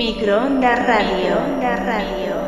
Microondas Radio. Onda Radio.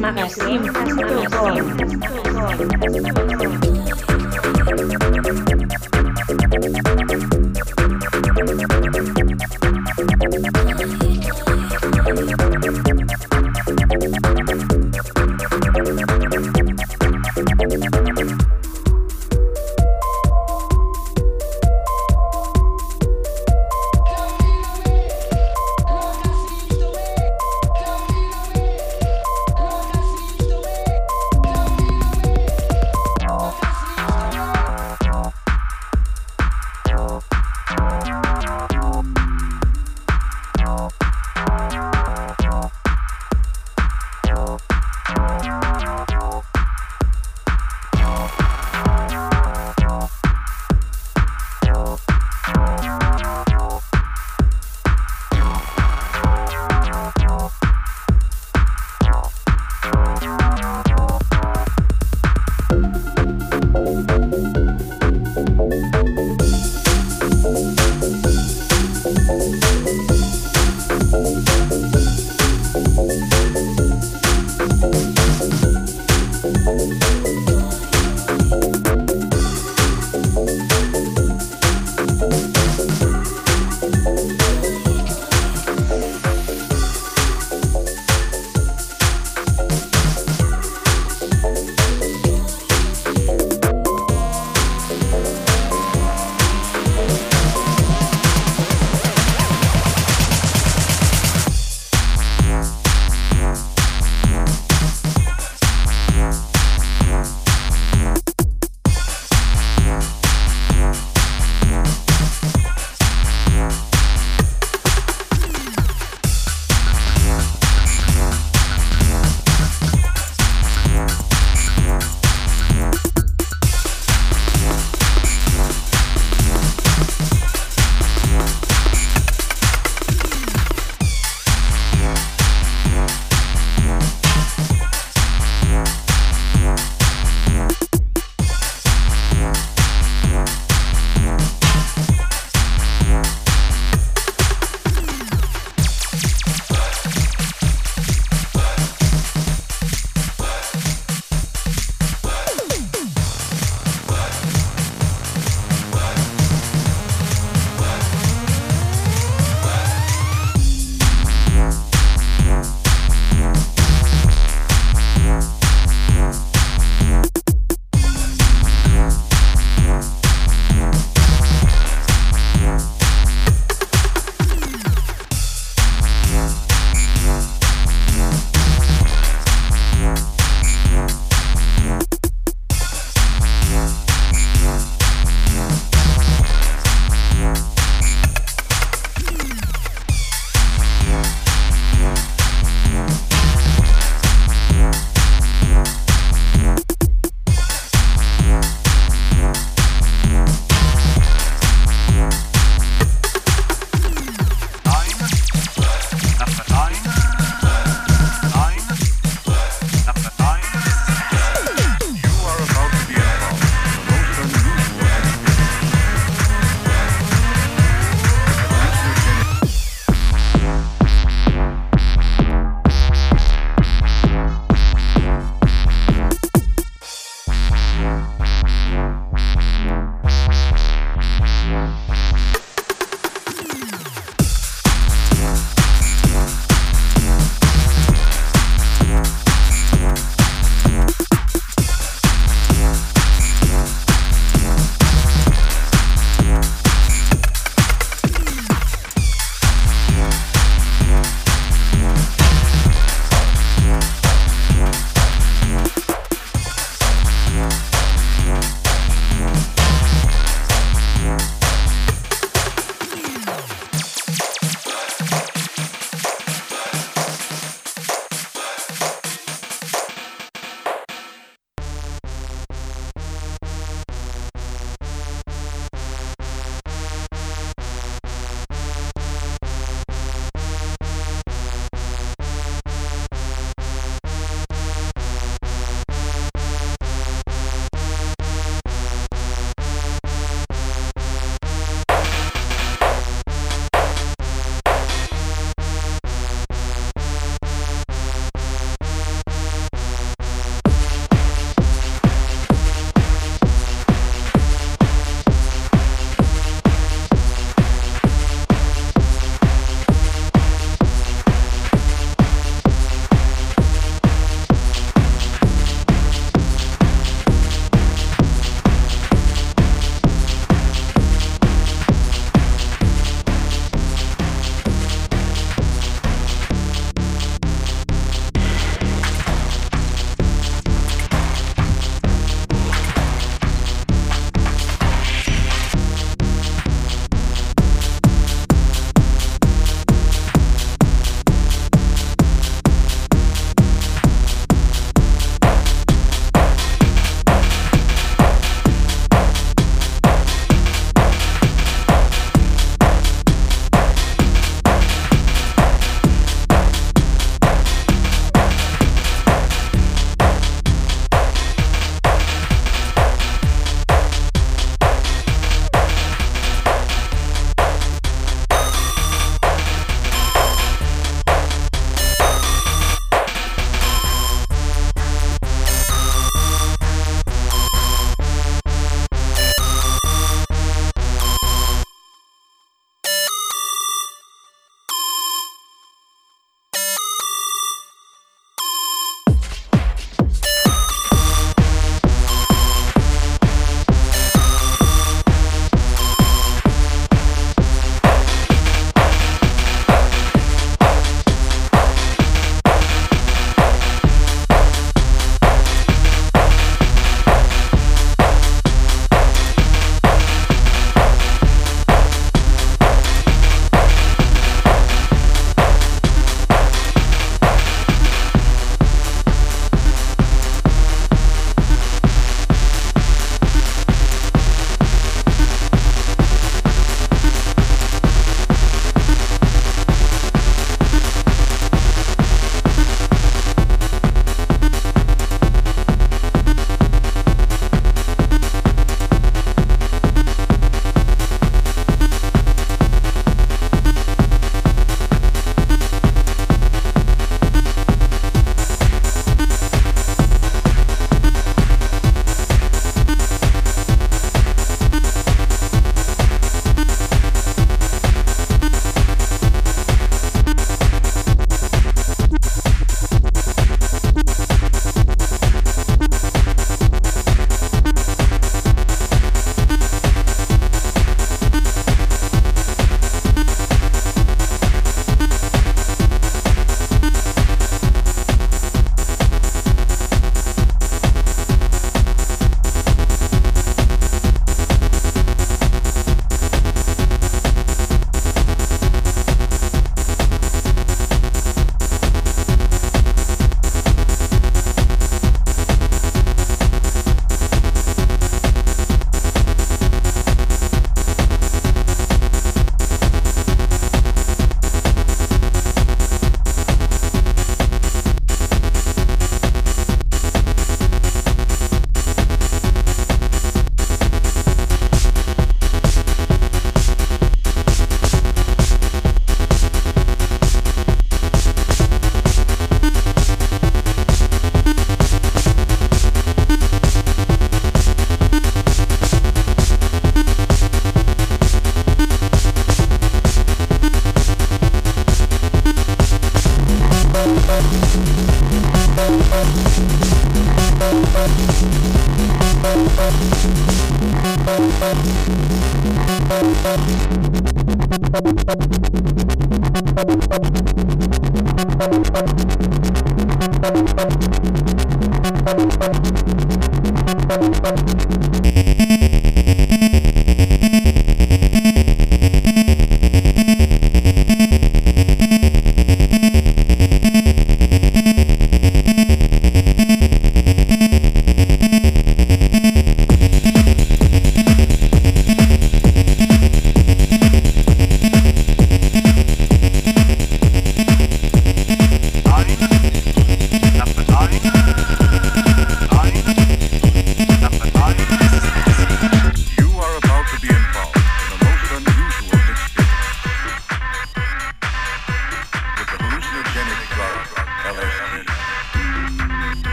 Magazine.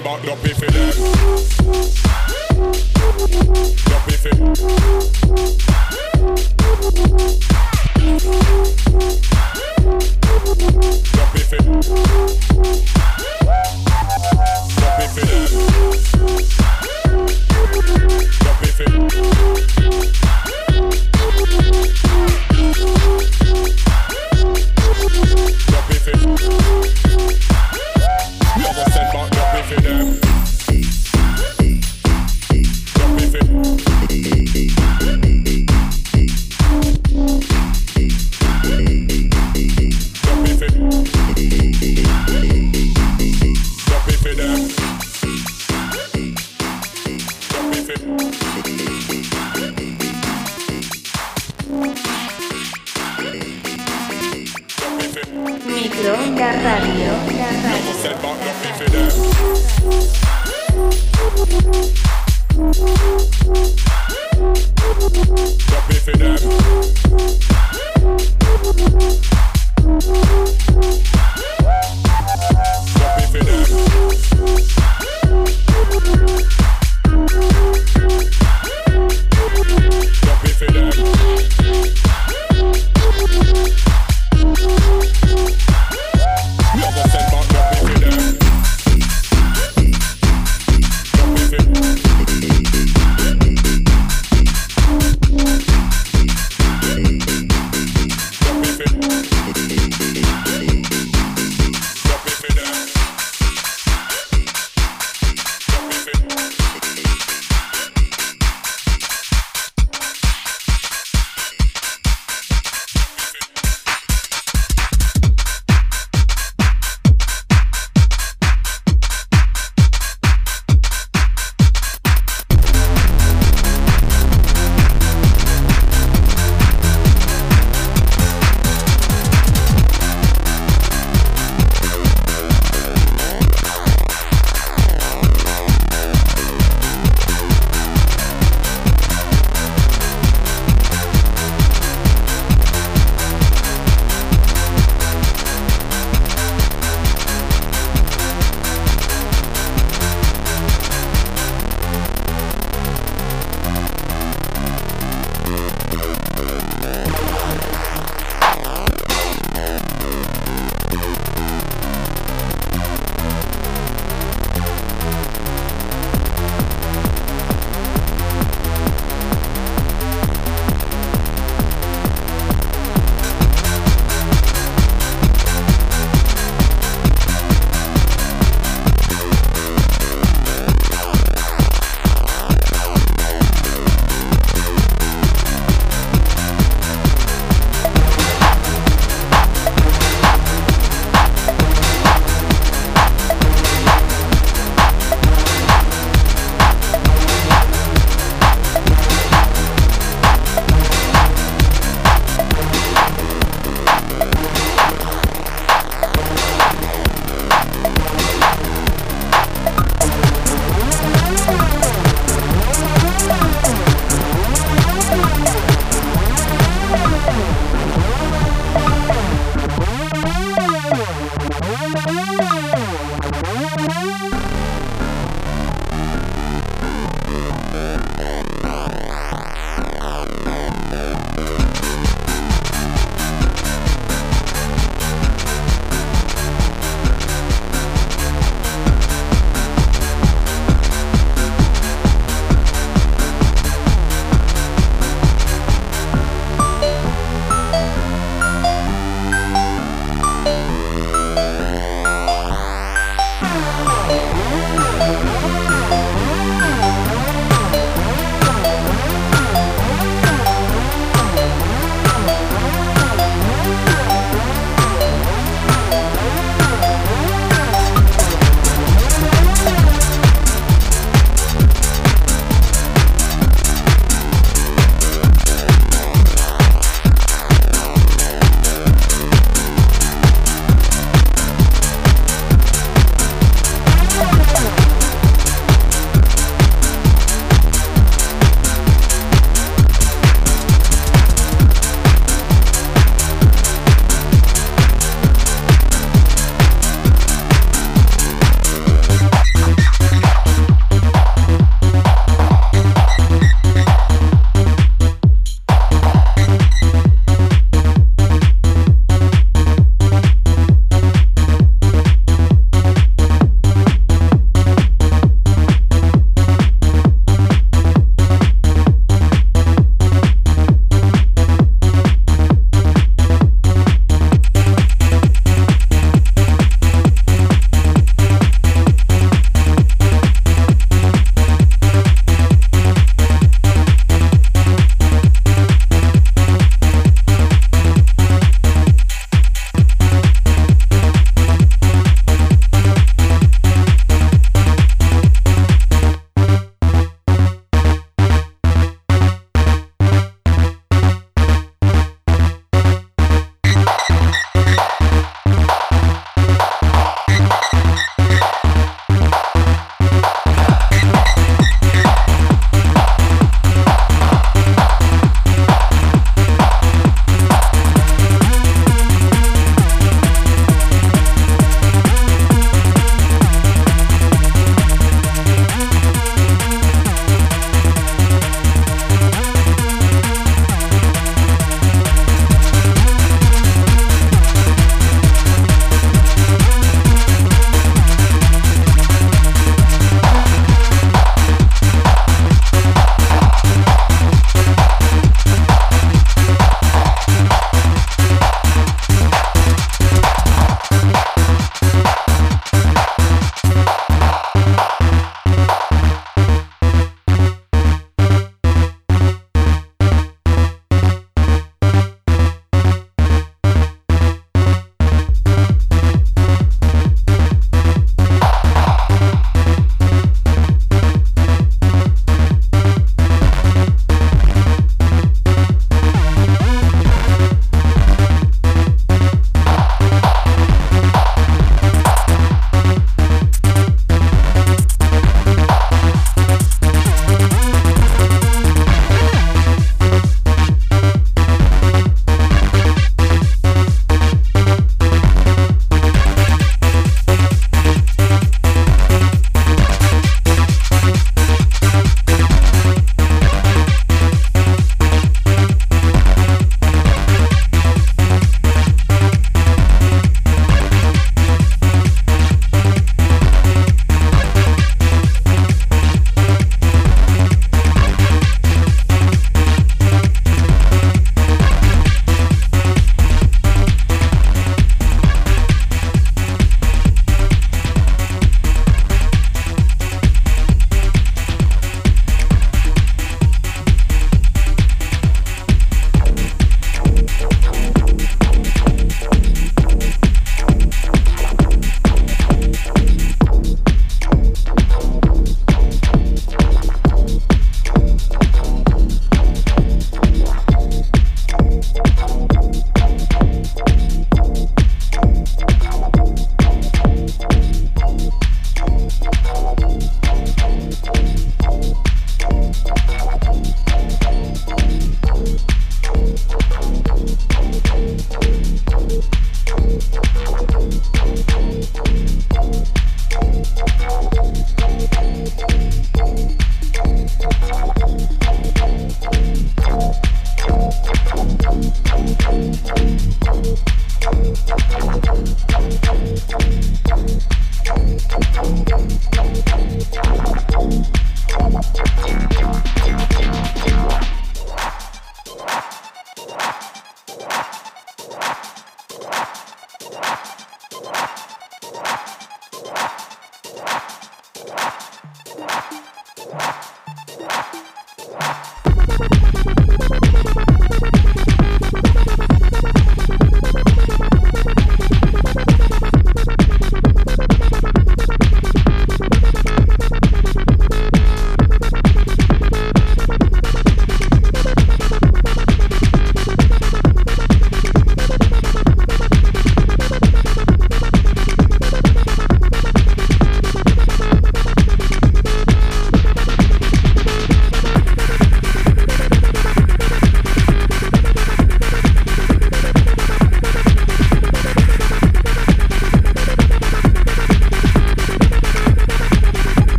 about the